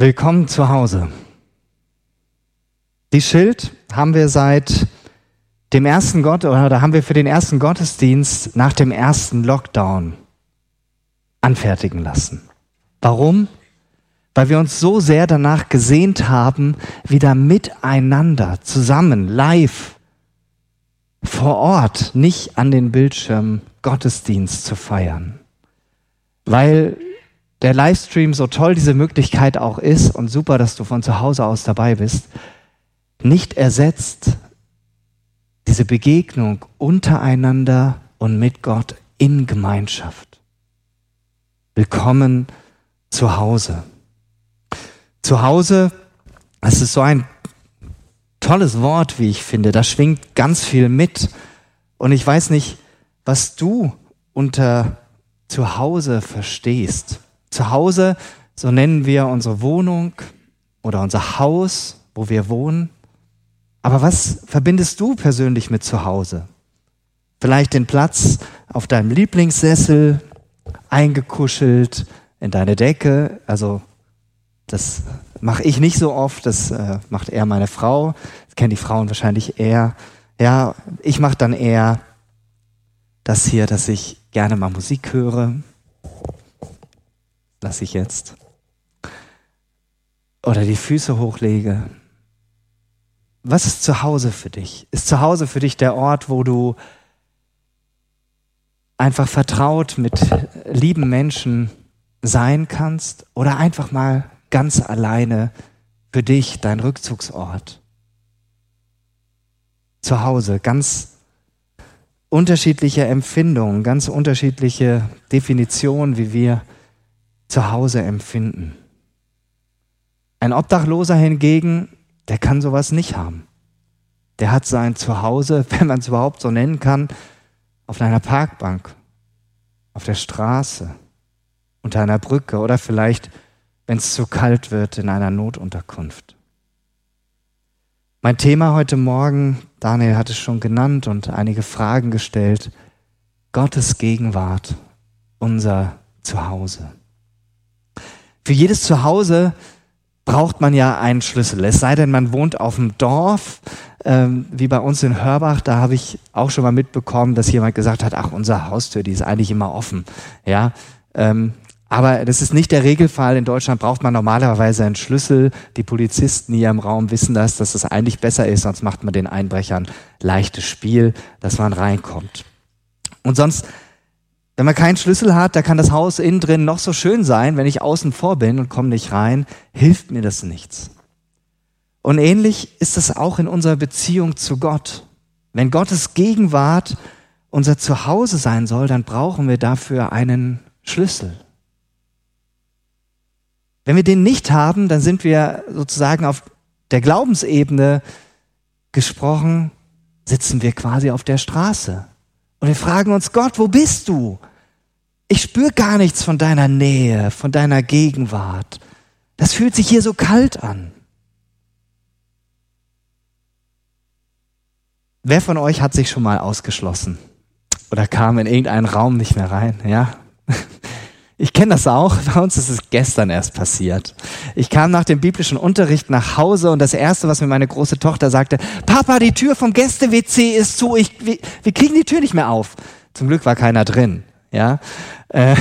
Willkommen zu Hause. Die Schild haben wir seit dem ersten Gott oder da haben wir für den ersten Gottesdienst nach dem ersten Lockdown anfertigen lassen. Warum? Weil wir uns so sehr danach gesehnt haben, wieder miteinander, zusammen, live, vor Ort, nicht an den Bildschirmen Gottesdienst zu feiern. Weil der Livestream, so toll diese Möglichkeit auch ist und super, dass du von zu Hause aus dabei bist, nicht ersetzt diese Begegnung untereinander und mit Gott in Gemeinschaft. Willkommen zu Hause. Zu Hause, das ist so ein tolles Wort, wie ich finde. Da schwingt ganz viel mit. Und ich weiß nicht, was du unter Zuhause verstehst. Zu Hause, so nennen wir unsere Wohnung oder unser Haus, wo wir wohnen. Aber was verbindest du persönlich mit zu Hause? Vielleicht den Platz auf deinem Lieblingssessel, eingekuschelt in deine Decke. Also das mache ich nicht so oft, das äh, macht eher meine Frau. Das kennen die Frauen wahrscheinlich eher. Ja, ich mache dann eher das hier, dass ich gerne mal Musik höre, lasse ich jetzt. Oder die Füße hochlege. Was ist zu Hause für dich? Ist zu Hause für dich der Ort, wo du einfach vertraut mit lieben Menschen sein kannst oder einfach mal ganz alleine für dich dein Rückzugsort? Zu Hause, ganz unterschiedliche Empfindungen, ganz unterschiedliche Definitionen, wie wir zu Hause empfinden. Ein Obdachloser hingegen, der kann sowas nicht haben. Der hat sein Zuhause, wenn man es überhaupt so nennen kann, auf einer Parkbank, auf der Straße, unter einer Brücke oder vielleicht, wenn es zu kalt wird, in einer Notunterkunft. Mein Thema heute Morgen, Daniel hat es schon genannt und einige Fragen gestellt, Gottes Gegenwart, unser Zuhause. Für jedes Zuhause braucht man ja einen Schlüssel. Es sei denn, man wohnt auf dem Dorf, ähm, wie bei uns in Hörbach. Da habe ich auch schon mal mitbekommen, dass jemand gesagt hat, ach, unsere Haustür, die ist eigentlich immer offen. Ja, ähm, aber das ist nicht der Regelfall. In Deutschland braucht man normalerweise einen Schlüssel. Die Polizisten hier im Raum wissen das, dass es das eigentlich besser ist, sonst macht man den Einbrechern leichtes Spiel, dass man reinkommt. Und sonst wenn man keinen Schlüssel hat, da kann das Haus innen drin noch so schön sein. Wenn ich außen vor bin und komme nicht rein, hilft mir das nichts. Und ähnlich ist es auch in unserer Beziehung zu Gott. Wenn Gottes Gegenwart unser Zuhause sein soll, dann brauchen wir dafür einen Schlüssel. Wenn wir den nicht haben, dann sind wir sozusagen auf der Glaubensebene gesprochen, sitzen wir quasi auf der Straße. Und wir fragen uns, Gott, wo bist du? Ich spüre gar nichts von deiner Nähe, von deiner Gegenwart. Das fühlt sich hier so kalt an. Wer von euch hat sich schon mal ausgeschlossen oder kam in irgendeinen Raum nicht mehr rein? Ja, ich kenne das auch. Bei uns ist es gestern erst passiert. Ich kam nach dem biblischen Unterricht nach Hause und das erste, was mir meine große Tochter sagte: Papa, die Tür vom Gäste-WC ist zu. Ich, wir, wir kriegen die Tür nicht mehr auf. Zum Glück war keiner drin. Ja, äh,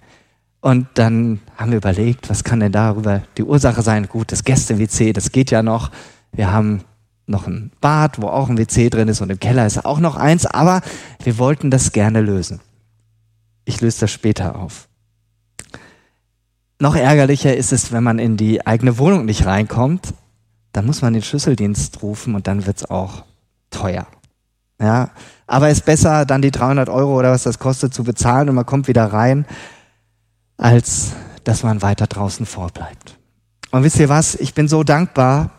und dann haben wir überlegt, was kann denn darüber die Ursache sein? Gut, das Gäste-WC, das geht ja noch. Wir haben noch ein Bad, wo auch ein WC drin ist und im Keller ist auch noch eins, aber wir wollten das gerne lösen. Ich löse das später auf. Noch ärgerlicher ist es, wenn man in die eigene Wohnung nicht reinkommt, dann muss man den Schlüsseldienst rufen und dann wird's auch teuer. Ja, aber ist besser, dann die 300 Euro oder was das kostet zu bezahlen und man kommt wieder rein, als dass man weiter draußen vorbleibt. Und wisst ihr was? Ich bin so dankbar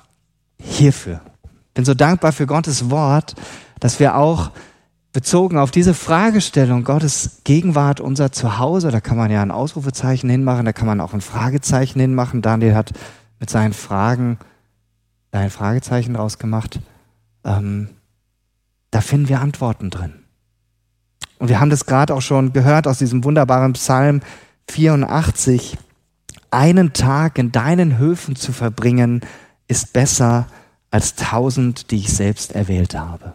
hierfür. Bin so dankbar für Gottes Wort, dass wir auch bezogen auf diese Fragestellung Gottes Gegenwart unser Zuhause, da kann man ja ein Ausrufezeichen hinmachen, da kann man auch ein Fragezeichen hinmachen. Daniel hat mit seinen Fragen ein Fragezeichen draus gemacht. Ähm, da finden wir Antworten drin. Und wir haben das gerade auch schon gehört aus diesem wunderbaren Psalm 84, einen Tag in deinen Höfen zu verbringen, ist besser als tausend, die ich selbst erwählt habe.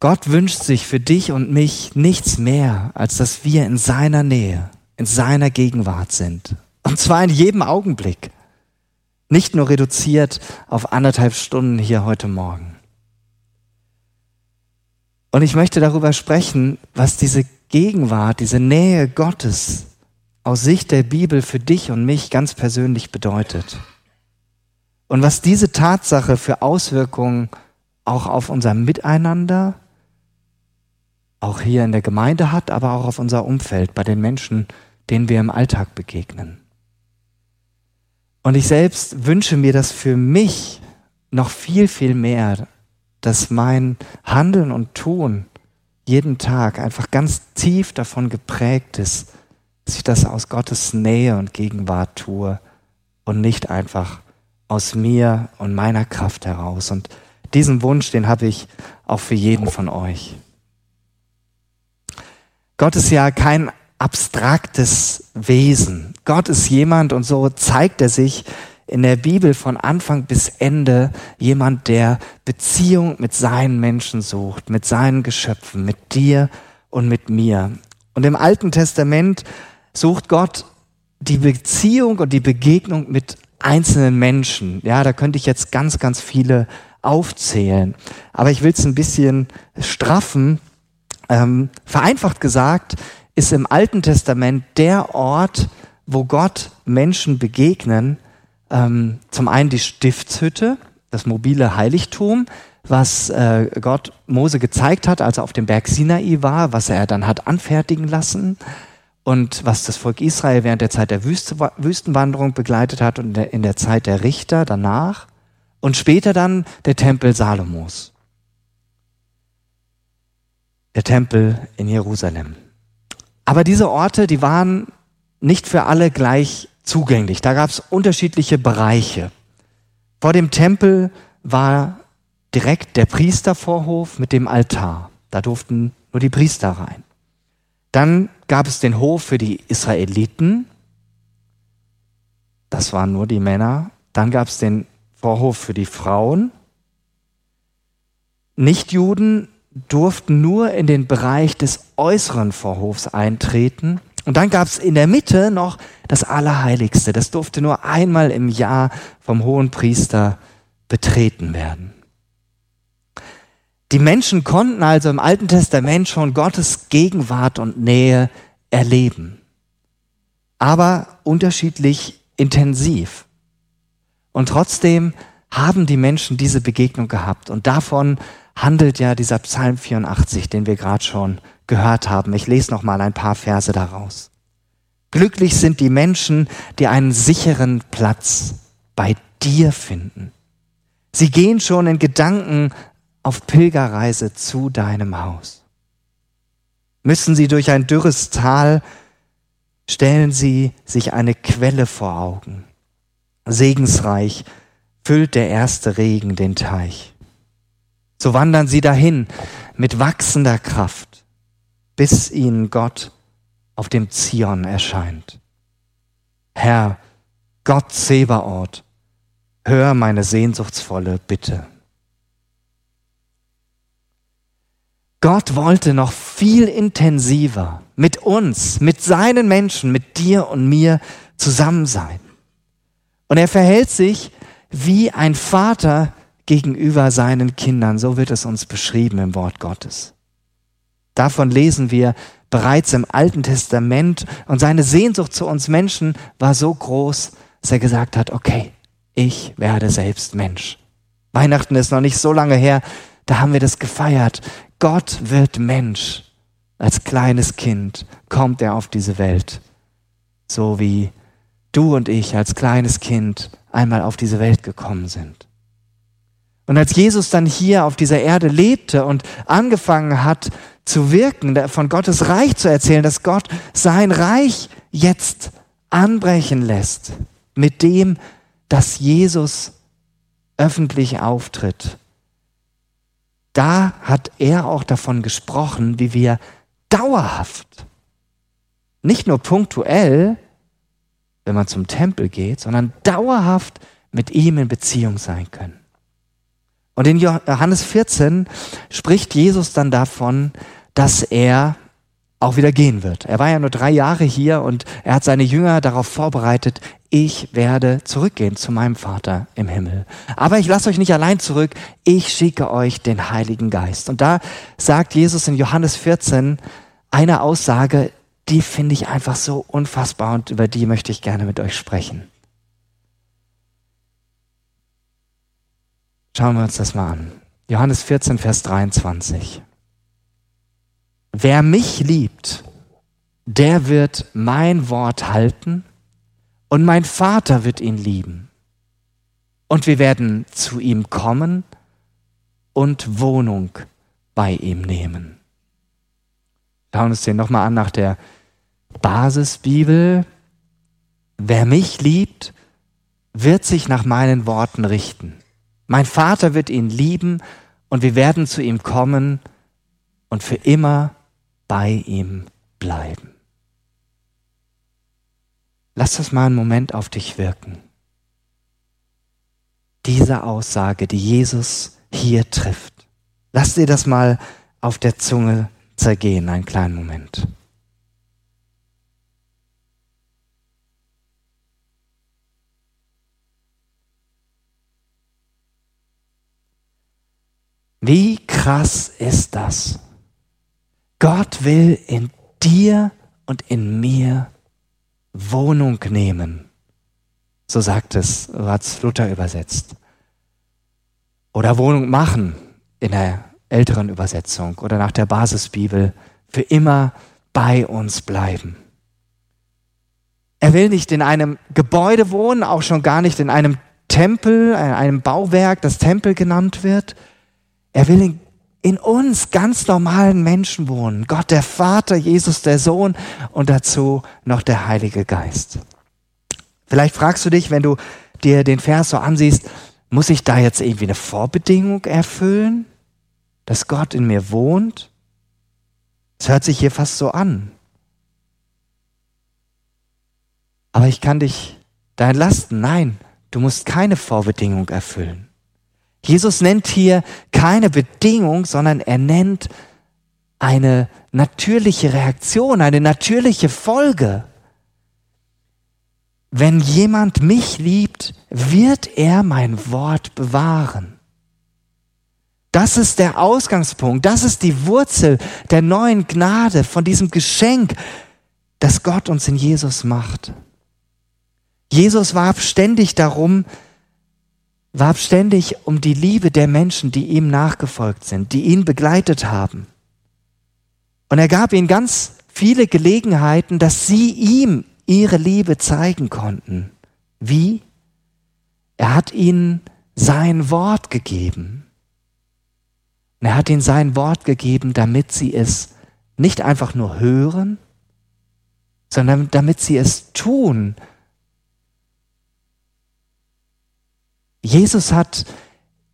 Gott wünscht sich für dich und mich nichts mehr, als dass wir in seiner Nähe, in seiner Gegenwart sind. Und zwar in jedem Augenblick. Nicht nur reduziert auf anderthalb Stunden hier heute Morgen. Und ich möchte darüber sprechen, was diese Gegenwart, diese Nähe Gottes aus Sicht der Bibel für dich und mich ganz persönlich bedeutet. Und was diese Tatsache für Auswirkungen auch auf unser Miteinander, auch hier in der Gemeinde hat, aber auch auf unser Umfeld, bei den Menschen, denen wir im Alltag begegnen. Und ich selbst wünsche mir das für mich noch viel, viel mehr, dass mein Handeln und Tun jeden Tag einfach ganz tief davon geprägt ist, dass ich das aus Gottes Nähe und Gegenwart tue und nicht einfach aus mir und meiner Kraft heraus. Und diesen Wunsch, den habe ich auch für jeden von euch. Gott ist ja kein abstraktes Wesen. Gott ist jemand und so zeigt er sich in der Bibel von Anfang bis Ende jemand, der Beziehung mit seinen Menschen sucht, mit seinen Geschöpfen, mit dir und mit mir. Und im Alten Testament sucht Gott die Beziehung und die Begegnung mit einzelnen Menschen. Ja, da könnte ich jetzt ganz, ganz viele aufzählen. Aber ich will es ein bisschen straffen ähm, vereinfacht gesagt, ist im Alten Testament der Ort, wo Gott Menschen begegnen, ähm, zum einen die Stiftshütte, das mobile Heiligtum, was äh, Gott Mose gezeigt hat, als er auf dem Berg Sinai war, was er dann hat anfertigen lassen und was das Volk Israel während der Zeit der Wüste, Wüstenwanderung begleitet hat und in der Zeit der Richter danach und später dann der Tempel Salomos der Tempel in Jerusalem. Aber diese Orte, die waren nicht für alle gleich zugänglich. Da gab es unterschiedliche Bereiche. Vor dem Tempel war direkt der Priestervorhof mit dem Altar. Da durften nur die Priester rein. Dann gab es den Hof für die Israeliten. Das waren nur die Männer. Dann gab es den Vorhof für die Frauen. Nichtjuden durften nur in den Bereich des äußeren Vorhofs eintreten. Und dann gab es in der Mitte noch das Allerheiligste. Das durfte nur einmal im Jahr vom hohen Priester betreten werden. Die Menschen konnten also im Alten Testament schon Gottes Gegenwart und Nähe erleben, aber unterschiedlich intensiv. Und trotzdem haben die Menschen diese Begegnung gehabt und davon handelt ja dieser Psalm 84, den wir gerade schon gehört haben. Ich lese noch mal ein paar Verse daraus. Glücklich sind die Menschen, die einen sicheren Platz bei dir finden. Sie gehen schon in Gedanken auf Pilgerreise zu deinem Haus. Müssen sie durch ein dürres Tal, stellen sie sich eine Quelle vor Augen. Segensreich füllt der erste Regen den Teich. So wandern sie dahin mit wachsender Kraft, bis ihnen Gott auf dem Zion erscheint. Herr, Gott Zebaoth, hör meine sehnsuchtsvolle Bitte. Gott wollte noch viel intensiver mit uns, mit seinen Menschen, mit dir und mir zusammen sein. Und er verhält sich wie ein Vater, gegenüber seinen Kindern. So wird es uns beschrieben im Wort Gottes. Davon lesen wir bereits im Alten Testament und seine Sehnsucht zu uns Menschen war so groß, dass er gesagt hat, okay, ich werde selbst Mensch. Weihnachten ist noch nicht so lange her, da haben wir das gefeiert. Gott wird Mensch. Als kleines Kind kommt er auf diese Welt. So wie du und ich als kleines Kind einmal auf diese Welt gekommen sind. Und als Jesus dann hier auf dieser Erde lebte und angefangen hat zu wirken, von Gottes Reich zu erzählen, dass Gott sein Reich jetzt anbrechen lässt, mit dem, dass Jesus öffentlich auftritt, da hat er auch davon gesprochen, wie wir dauerhaft, nicht nur punktuell, wenn man zum Tempel geht, sondern dauerhaft mit ihm in Beziehung sein können. Und in Johannes 14 spricht Jesus dann davon, dass er auch wieder gehen wird. Er war ja nur drei Jahre hier und er hat seine Jünger darauf vorbereitet, ich werde zurückgehen zu meinem Vater im Himmel. Aber ich lasse euch nicht allein zurück, ich schicke euch den Heiligen Geist. Und da sagt Jesus in Johannes 14 eine Aussage, die finde ich einfach so unfassbar und über die möchte ich gerne mit euch sprechen. Schauen wir uns das mal an. Johannes 14, Vers 23. Wer mich liebt, der wird mein Wort halten und mein Vater wird ihn lieben. Und wir werden zu ihm kommen und Wohnung bei ihm nehmen. Schauen wir uns den nochmal an nach der Basisbibel. Wer mich liebt, wird sich nach meinen Worten richten. Mein Vater wird ihn lieben und wir werden zu ihm kommen und für immer bei ihm bleiben. Lass das mal einen Moment auf dich wirken. Diese Aussage, die Jesus hier trifft. Lass dir das mal auf der Zunge zergehen, einen kleinen Moment. Wie krass ist das? Gott will in dir und in mir Wohnung nehmen. So sagt es, so Luther übersetzt. Oder Wohnung machen in der älteren Übersetzung oder nach der Basisbibel. Für immer bei uns bleiben. Er will nicht in einem Gebäude wohnen, auch schon gar nicht in einem Tempel, in einem Bauwerk, das Tempel genannt wird, er will in, in uns ganz normalen Menschen wohnen. Gott der Vater, Jesus der Sohn und dazu noch der Heilige Geist. Vielleicht fragst du dich, wenn du dir den Vers so ansiehst, muss ich da jetzt irgendwie eine Vorbedingung erfüllen, dass Gott in mir wohnt? Es hört sich hier fast so an. Aber ich kann dich da entlasten. Nein, du musst keine Vorbedingung erfüllen. Jesus nennt hier keine Bedingung, sondern er nennt eine natürliche Reaktion, eine natürliche Folge. Wenn jemand mich liebt, wird er mein Wort bewahren. Das ist der Ausgangspunkt, das ist die Wurzel der neuen Gnade, von diesem Geschenk, das Gott uns in Jesus macht. Jesus warb ständig darum, warb ständig um die Liebe der Menschen, die ihm nachgefolgt sind, die ihn begleitet haben. Und er gab ihnen ganz viele Gelegenheiten, dass sie ihm ihre Liebe zeigen konnten. Wie? Er hat ihnen sein Wort gegeben. Und er hat ihnen sein Wort gegeben, damit sie es nicht einfach nur hören, sondern damit sie es tun, Jesus hat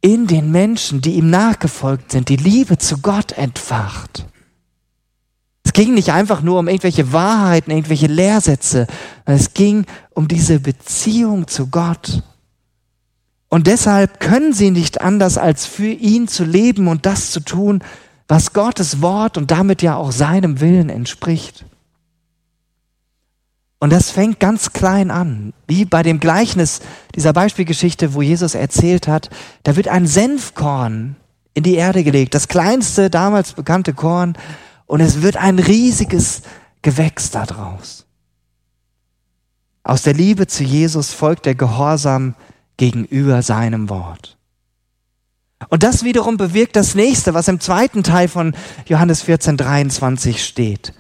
in den Menschen, die ihm nachgefolgt sind, die Liebe zu Gott entfacht. Es ging nicht einfach nur um irgendwelche Wahrheiten, irgendwelche Lehrsätze, es ging um diese Beziehung zu Gott. Und deshalb können sie nicht anders, als für ihn zu leben und das zu tun, was Gottes Wort und damit ja auch seinem Willen entspricht. Und das fängt ganz klein an, wie bei dem Gleichnis dieser Beispielgeschichte, wo Jesus erzählt hat, da wird ein Senfkorn in die Erde gelegt, das kleinste damals bekannte Korn, und es wird ein riesiges Gewächs daraus. Aus der Liebe zu Jesus folgt der Gehorsam gegenüber seinem Wort. Und das wiederum bewirkt das nächste, was im zweiten Teil von Johannes 14, 23 steht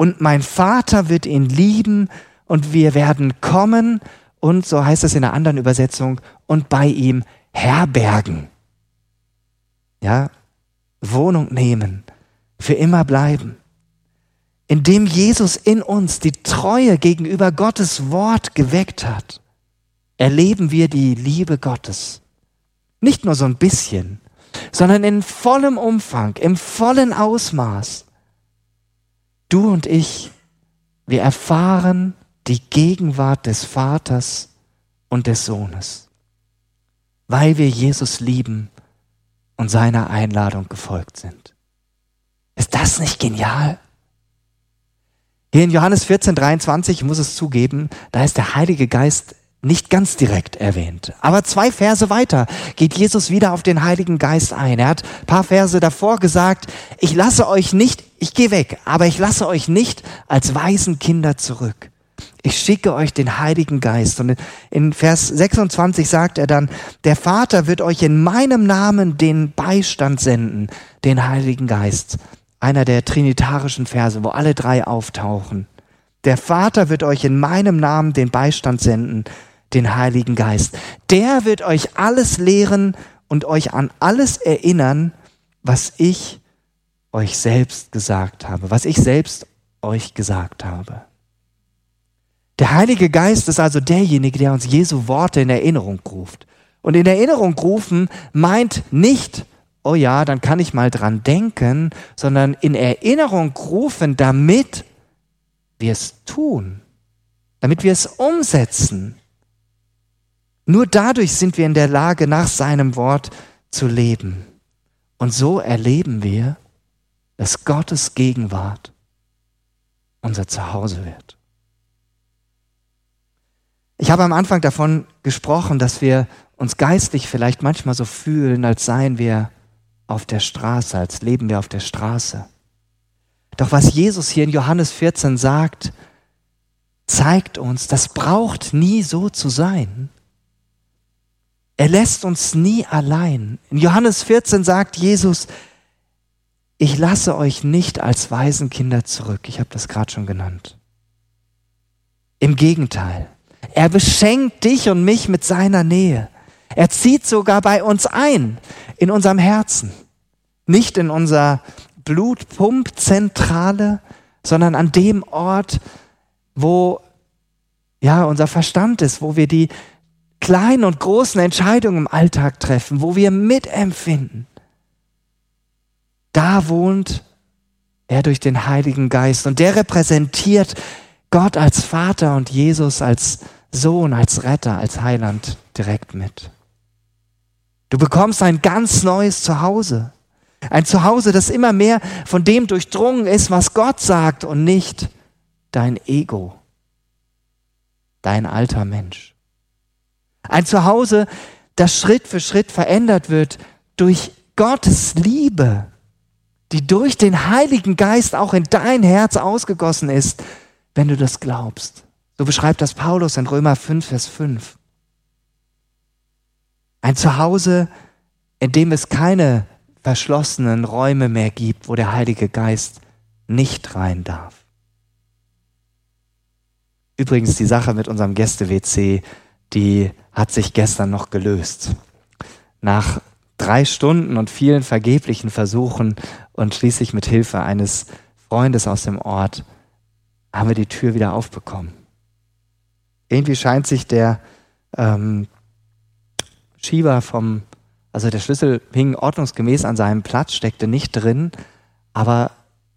und mein Vater wird ihn lieben und wir werden kommen und, so heißt es in einer anderen Übersetzung, und bei ihm herbergen. Ja, Wohnung nehmen, für immer bleiben. Indem Jesus in uns die Treue gegenüber Gottes Wort geweckt hat, erleben wir die Liebe Gottes. Nicht nur so ein bisschen, sondern in vollem Umfang, im vollen Ausmaß. Du und ich, wir erfahren die Gegenwart des Vaters und des Sohnes, weil wir Jesus lieben und seiner Einladung gefolgt sind. Ist das nicht genial? Hier in Johannes 14, 23, ich muss es zugeben, da ist der Heilige Geist nicht ganz direkt erwähnt. Aber zwei Verse weiter geht Jesus wieder auf den Heiligen Geist ein. Er hat paar Verse davor gesagt, ich lasse euch nicht, ich gehe weg, aber ich lasse euch nicht als Waisenkinder zurück. Ich schicke euch den Heiligen Geist. Und in Vers 26 sagt er dann, der Vater wird euch in meinem Namen den Beistand senden, den Heiligen Geist. Einer der trinitarischen Verse, wo alle drei auftauchen. Der Vater wird euch in meinem Namen den Beistand senden, den Heiligen Geist. Der wird euch alles lehren und euch an alles erinnern, was ich euch selbst gesagt habe, was ich selbst euch gesagt habe. Der Heilige Geist ist also derjenige, der uns Jesu Worte in Erinnerung ruft. Und in Erinnerung rufen meint nicht, oh ja, dann kann ich mal dran denken, sondern in Erinnerung rufen, damit wir es tun, damit wir es umsetzen. Nur dadurch sind wir in der Lage, nach seinem Wort zu leben. Und so erleben wir, dass Gottes Gegenwart unser Zuhause wird. Ich habe am Anfang davon gesprochen, dass wir uns geistlich vielleicht manchmal so fühlen, als seien wir auf der Straße, als leben wir auf der Straße. Doch was Jesus hier in Johannes 14 sagt, zeigt uns, das braucht nie so zu sein. Er lässt uns nie allein. In Johannes 14 sagt Jesus, ich lasse euch nicht als Waisenkinder zurück. Ich habe das gerade schon genannt. Im Gegenteil, er beschenkt dich und mich mit seiner Nähe. Er zieht sogar bei uns ein, in unserem Herzen. Nicht in unser Blutpumpzentrale, sondern an dem Ort, wo ja unser Verstand ist, wo wir die kleinen und großen Entscheidungen im Alltag treffen, wo wir mitempfinden, da wohnt er durch den Heiligen Geist und der repräsentiert Gott als Vater und Jesus als Sohn, als Retter, als Heiland direkt mit. Du bekommst ein ganz neues Zuhause. Ein Zuhause, das immer mehr von dem durchdrungen ist, was Gott sagt und nicht dein Ego, dein alter Mensch. Ein Zuhause, das Schritt für Schritt verändert wird durch Gottes Liebe, die durch den Heiligen Geist auch in dein Herz ausgegossen ist, wenn du das glaubst. So beschreibt das Paulus in Römer 5, Vers 5. Ein Zuhause, in dem es keine verschlossenen Räume mehr gibt, wo der Heilige Geist nicht rein darf. Übrigens die Sache mit unserem Gäste-WC, die hat sich gestern noch gelöst. Nach drei Stunden und vielen vergeblichen Versuchen und schließlich mit Hilfe eines Freundes aus dem Ort haben wir die Tür wieder aufbekommen. Irgendwie scheint sich der ähm, Schieber vom, also der Schlüssel hing ordnungsgemäß an seinem Platz, steckte nicht drin, aber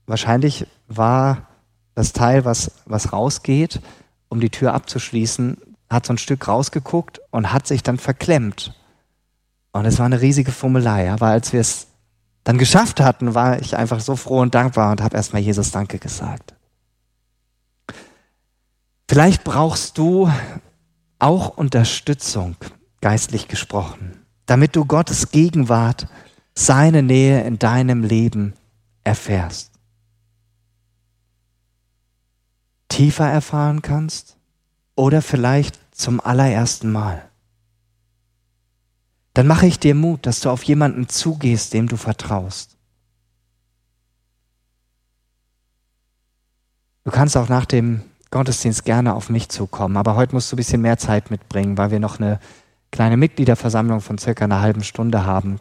wahrscheinlich war das Teil, was, was rausgeht, um die Tür abzuschließen, hat so ein Stück rausgeguckt und hat sich dann verklemmt. Und es war eine riesige Fummelei. Aber als wir es dann geschafft hatten, war ich einfach so froh und dankbar und habe erstmal Jesus Danke gesagt. Vielleicht brauchst du auch Unterstützung, geistlich gesprochen, damit du Gottes Gegenwart, seine Nähe in deinem Leben erfährst. Tiefer erfahren kannst oder vielleicht zum allerersten Mal. Dann mache ich dir Mut, dass du auf jemanden zugehst, dem du vertraust. Du kannst auch nach dem Gottesdienst gerne auf mich zukommen, aber heute musst du ein bisschen mehr Zeit mitbringen, weil wir noch eine kleine Mitgliederversammlung von circa einer halben Stunde haben.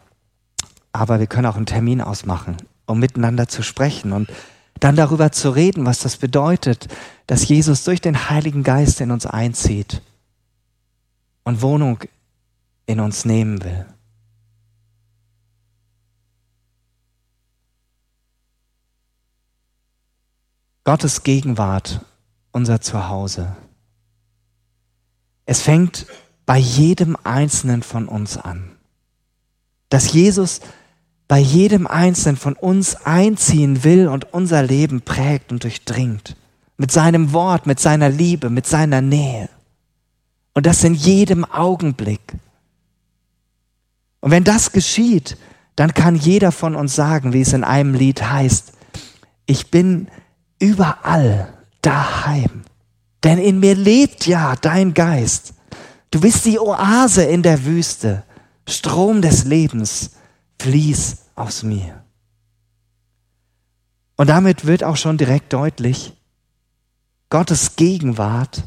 Aber wir können auch einen Termin ausmachen, um miteinander zu sprechen und dann darüber zu reden, was das bedeutet, dass Jesus durch den Heiligen Geist in uns einzieht und Wohnung in uns nehmen will. Gottes Gegenwart, unser Zuhause. Es fängt bei jedem Einzelnen von uns an. Dass Jesus bei jedem Einzelnen von uns einziehen will und unser Leben prägt und durchdringt. Mit seinem Wort, mit seiner Liebe, mit seiner Nähe. Und das in jedem Augenblick. Und wenn das geschieht, dann kann jeder von uns sagen, wie es in einem Lied heißt, ich bin überall daheim. Denn in mir lebt ja dein Geist. Du bist die Oase in der Wüste. Strom des Lebens, fließ aus mir. Und damit wird auch schon direkt deutlich, Gottes Gegenwart,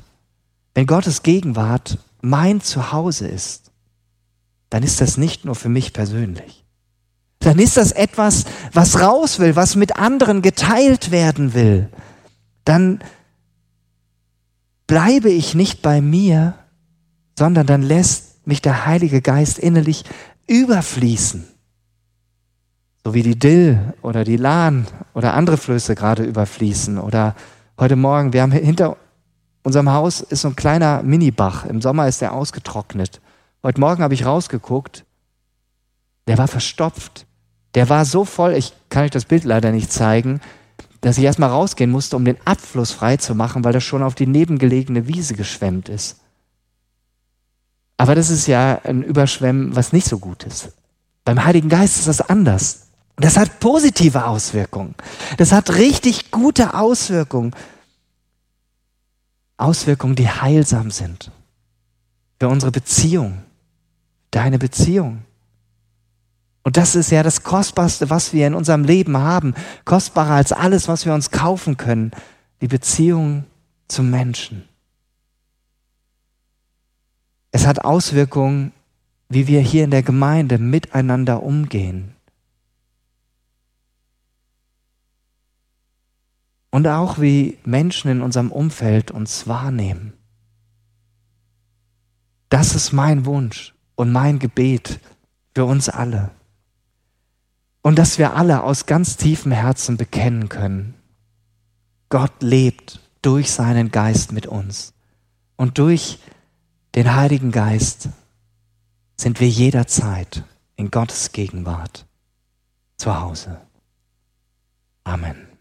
wenn Gottes Gegenwart mein Zuhause ist, dann ist das nicht nur für mich persönlich. Dann ist das etwas, was raus will, was mit anderen geteilt werden will. Dann bleibe ich nicht bei mir, sondern dann lässt mich der Heilige Geist innerlich überfließen so wie die Dill oder die Lahn oder andere Flüsse gerade überfließen. Oder heute Morgen, wir haben hinter unserem Haus ist so ein kleiner Minibach. Im Sommer ist der ausgetrocknet. Heute Morgen habe ich rausgeguckt. Der war verstopft. Der war so voll, ich kann euch das Bild leider nicht zeigen, dass ich erstmal rausgehen musste, um den Abfluss frei zu machen, weil das schon auf die nebengelegene Wiese geschwemmt ist. Aber das ist ja ein Überschwemmen, was nicht so gut ist. Beim Heiligen Geist ist das anders. Das hat positive Auswirkungen. Das hat richtig gute Auswirkungen. Auswirkungen, die heilsam sind. Für unsere Beziehung. Deine Beziehung. Und das ist ja das Kostbarste, was wir in unserem Leben haben. Kostbarer als alles, was wir uns kaufen können. Die Beziehung zum Menschen. Es hat Auswirkungen, wie wir hier in der Gemeinde miteinander umgehen. Und auch wie Menschen in unserem Umfeld uns wahrnehmen. Das ist mein Wunsch und mein Gebet für uns alle. Und dass wir alle aus ganz tiefem Herzen bekennen können, Gott lebt durch seinen Geist mit uns. Und durch den Heiligen Geist sind wir jederzeit in Gottes Gegenwart zu Hause. Amen.